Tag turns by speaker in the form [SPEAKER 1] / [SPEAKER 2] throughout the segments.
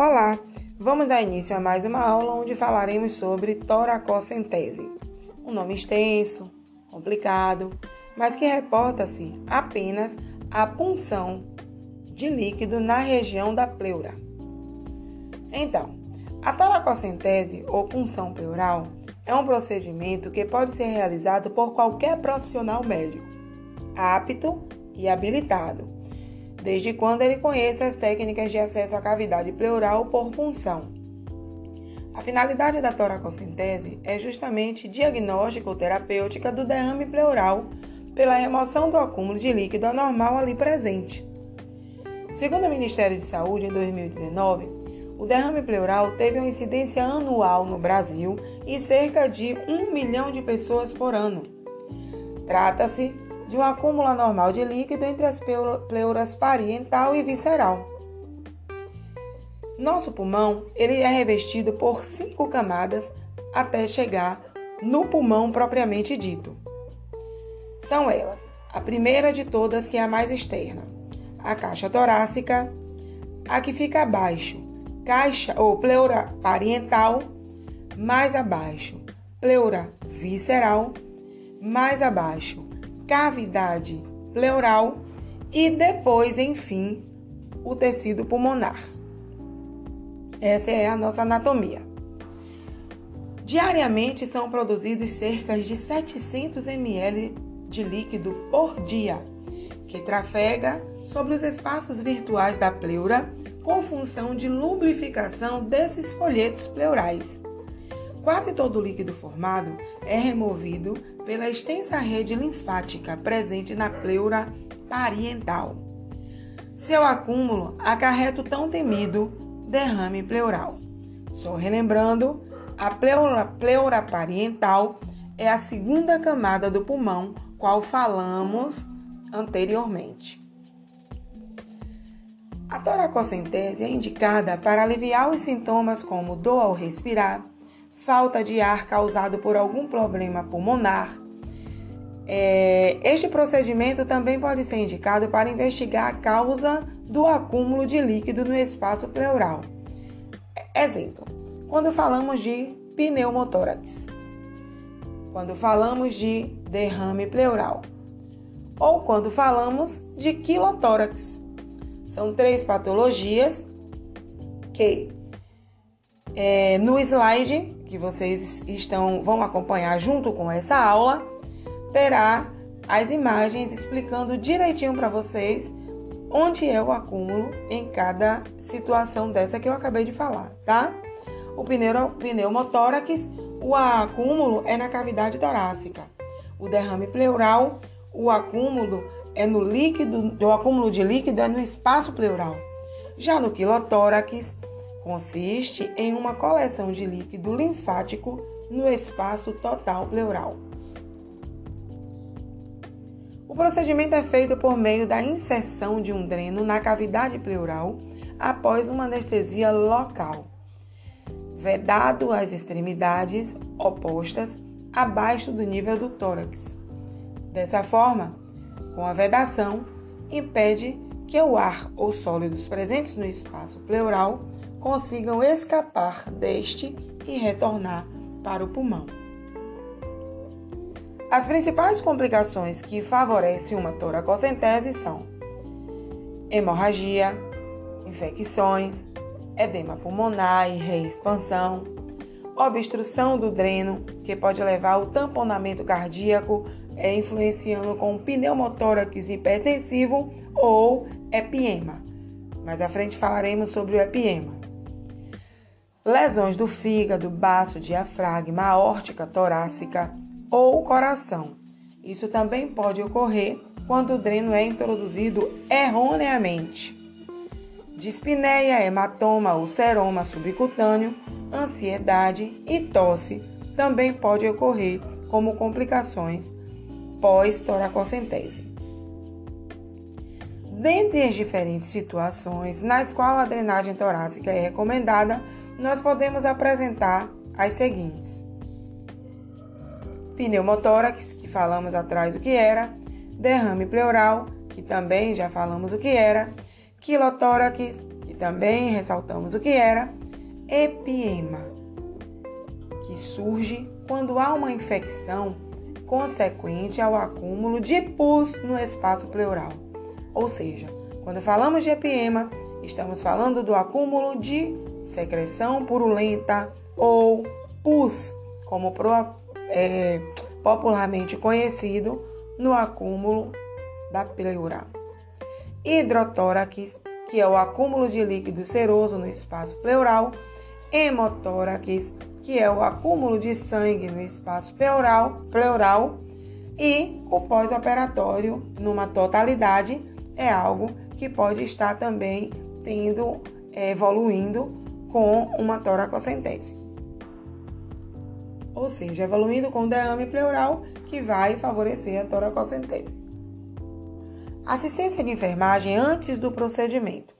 [SPEAKER 1] Olá, vamos dar início a mais uma aula onde falaremos sobre toracocentese. Um nome extenso, complicado, mas que reporta-se apenas à punção de líquido na região da pleura. Então, a toracocentese ou punção pleural é um procedimento que pode ser realizado por qualquer profissional médico, apto e habilitado desde quando ele conheça as técnicas de acesso à cavidade pleural por punção. A finalidade da toracocentese é justamente diagnóstico ou terapêutica do derrame pleural pela remoção do acúmulo de líquido anormal ali presente. Segundo o Ministério de Saúde, em 2019, o derrame pleural teve uma incidência anual no Brasil e cerca de 1 milhão de pessoas por ano. Trata-se de um acúmulo anormal de líquido entre as pleuras parietal e visceral. Nosso pulmão ele é revestido por cinco camadas até chegar no pulmão propriamente dito. São elas: a primeira de todas, que é a mais externa, a caixa torácica, a que fica abaixo, caixa ou pleura parietal, mais abaixo, pleura visceral, mais abaixo, cavidade pleural e depois, enfim, o tecido pulmonar. Essa é a nossa anatomia. Diariamente são produzidos cerca de 700 ml de líquido por dia, que trafega sobre os espaços virtuais da pleura com função de lubrificação desses folhetos pleurais. Quase todo o líquido formado é removido pela extensa rede linfática presente na pleura parietal. Seu acúmulo acarreta o tão temido derrame pleural. Só relembrando, a pleura, pleura parietal é a segunda camada do pulmão, qual falamos anteriormente. A toracocentese é indicada para aliviar os sintomas como dor ao respirar, falta de ar causado por algum problema pulmonar. É, este procedimento também pode ser indicado para investigar a causa do acúmulo de líquido no espaço pleural. Exemplo: quando falamos de pneumotórax, quando falamos de derrame pleural, ou quando falamos de quilotórax. São três patologias que é, no slide que vocês estão vão acompanhar junto com essa aula, terá as imagens explicando direitinho para vocês onde é o acúmulo em cada situação dessa que eu acabei de falar, tá? O pneu, pneumotórax, o acúmulo é na cavidade torácica. O derrame pleural, o acúmulo é no líquido, o acúmulo de líquido é no espaço pleural. Já no quilotórax, Consiste em uma coleção de líquido linfático no espaço total pleural. O procedimento é feito por meio da inserção de um dreno na cavidade pleural após uma anestesia local, vedado as extremidades opostas abaixo do nível do tórax. Dessa forma, com a vedação, impede que o ar ou sólidos presentes no espaço pleural consigam escapar deste e retornar para o pulmão. As principais complicações que favorecem uma toracocentese são hemorragia, infecções, edema pulmonar e reexpansão, obstrução do dreno, que pode levar ao tamponamento cardíaco, é, influenciando com pneumotórax hipertensivo ou epiema. Mais à frente falaremos sobre o epiema lesões do fígado, baço, diafragma, aórtica torácica ou coração. Isso também pode ocorrer quando o dreno é introduzido erroneamente. Dispneia, hematoma, ulceroma subcutâneo, ansiedade e tosse também pode ocorrer como complicações pós-toracocentese. Dentre as diferentes situações nas quais a drenagem torácica é recomendada, nós podemos apresentar as seguintes: pneumotórax, que falamos atrás o que era, derrame pleural, que também já falamos o que era, quilotórax, que também ressaltamos o que era, epiema, que surge quando há uma infecção consequente ao acúmulo de pus no espaço pleural. Ou seja, quando falamos de epiema, estamos falando do acúmulo de secreção purulenta ou pus, como pro, é, popularmente conhecido no acúmulo da pleura. Hidrotórax, que é o acúmulo de líquido seroso no espaço pleural, hemotórax, que é o acúmulo de sangue no espaço pleural, pleural e o pós-operatório, numa totalidade, é algo que pode estar também tendo, é, evoluindo com uma toracocentese. Ou seja, evoluindo com derrame pleural que vai favorecer a toracocentese. Assistência de enfermagem antes do procedimento.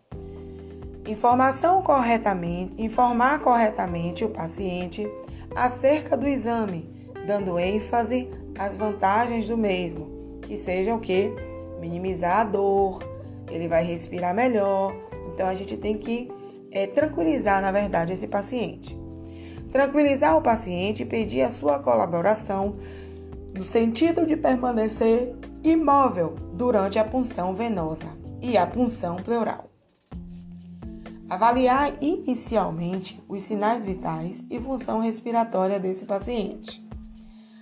[SPEAKER 1] Informação corretamente, informar corretamente o paciente acerca do exame, dando ênfase às vantagens do mesmo, que seja o que minimizar a dor, ele vai respirar melhor. Então a gente tem que é, tranquilizar, na verdade, esse paciente. Tranquilizar o paciente e pedir a sua colaboração no sentido de permanecer imóvel durante a punção venosa e a punção pleural. Avaliar inicialmente os sinais vitais e função respiratória desse paciente.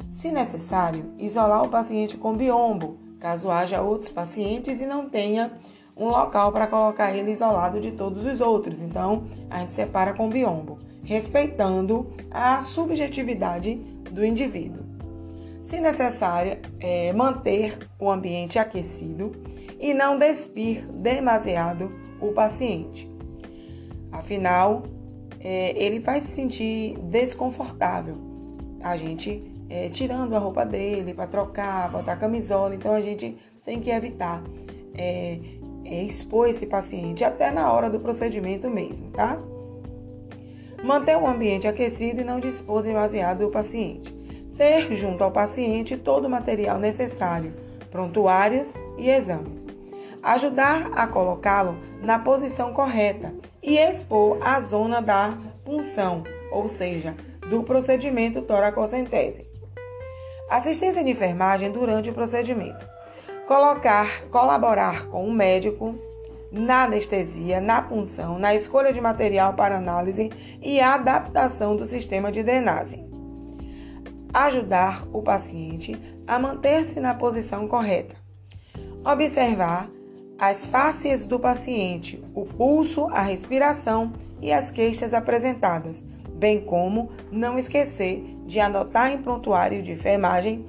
[SPEAKER 1] Se necessário, isolar o paciente com biombo, caso haja outros pacientes e não tenha um local para colocar ele isolado de todos os outros. Então, a gente separa com biombo, respeitando a subjetividade do indivíduo. Se necessário, é manter o ambiente aquecido e não despir demasiado o paciente. Afinal, é, ele vai se sentir desconfortável. A gente é, tirando a roupa dele para trocar, botar camisola, então a gente tem que evitar é, expor esse paciente até na hora do procedimento mesmo, tá? Manter o ambiente aquecido e não dispor demasiado do paciente ter junto ao paciente todo o material necessário, prontuários e exames. Ajudar a colocá-lo na posição correta e expor a zona da punção, ou seja, do procedimento toracocentese. Assistência de enfermagem durante o procedimento. Colocar, colaborar com o médico na anestesia, na punção, na escolha de material para análise e adaptação do sistema de drenagem ajudar o paciente a manter-se na posição correta. Observar as faces do paciente, o pulso, a respiração e as queixas apresentadas, bem como não esquecer de anotar em prontuário de enfermagem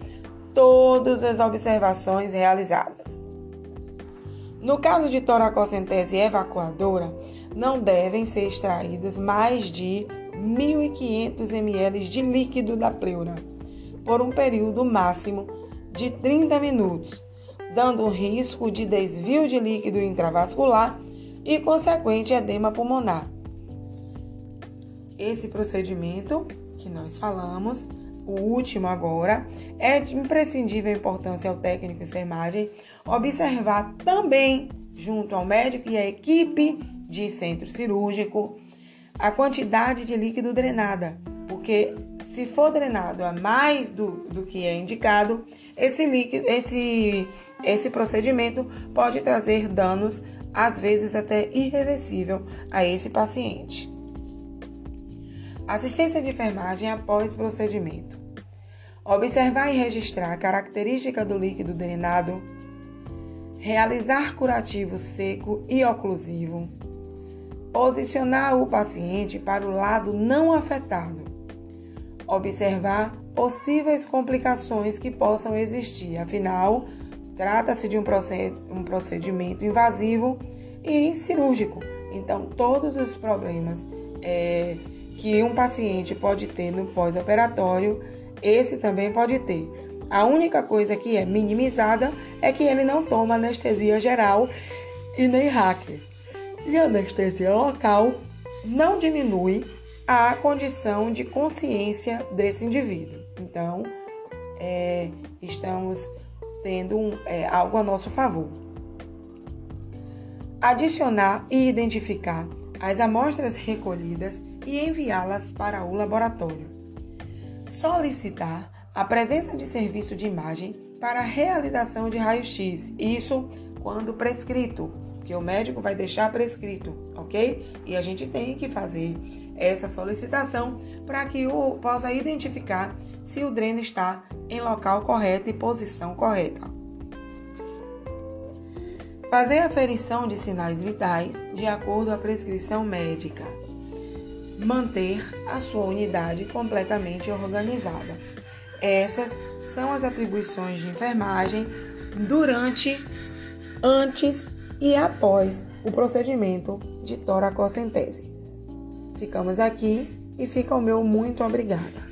[SPEAKER 1] todas as observações realizadas. No caso de toracocentese evacuadora, não devem ser extraídas mais de 1.500 ml de líquido da pleura por um período máximo de 30 minutos, dando risco de desvio de líquido intravascular e consequente edema pulmonar. Esse procedimento que nós falamos, o último agora, é de imprescindível importância ao técnico de enfermagem observar também, junto ao médico e à equipe de centro cirúrgico, a quantidade de líquido drenada, porque se for drenado a mais do, do que é indicado, esse líquido, esse, esse procedimento pode trazer danos, às vezes até irreversível, a esse paciente. Assistência de enfermagem após procedimento. Observar e registrar a característica do líquido drenado. Realizar curativo seco e oclusivo. Posicionar o paciente para o lado não afetado observar possíveis complicações que possam existir. Afinal, trata-se de um procedimento invasivo e cirúrgico. Então, todos os problemas é, que um paciente pode ter no pós-operatório, esse também pode ter. A única coisa que é minimizada é que ele não toma anestesia geral e nem hacker. E a anestesia local não diminui a condição de consciência desse indivíduo. Então, é, estamos tendo um, é, algo a nosso favor. adicionar e identificar as amostras recolhidas e enviá-las para o laboratório. Solicitar a presença de serviço de imagem para realização de raio-x, isso quando prescrito, porque o médico vai deixar prescrito, ok? E a gente tem que fazer essa solicitação para que o possa identificar se o dreno está em local correto e posição correta. Fazer aferição de sinais vitais de acordo com a prescrição médica. Manter a sua unidade completamente organizada. Essas são as atribuições de enfermagem durante, antes e após o procedimento de toracocentese. Ficamos aqui e fica o meu muito obrigada.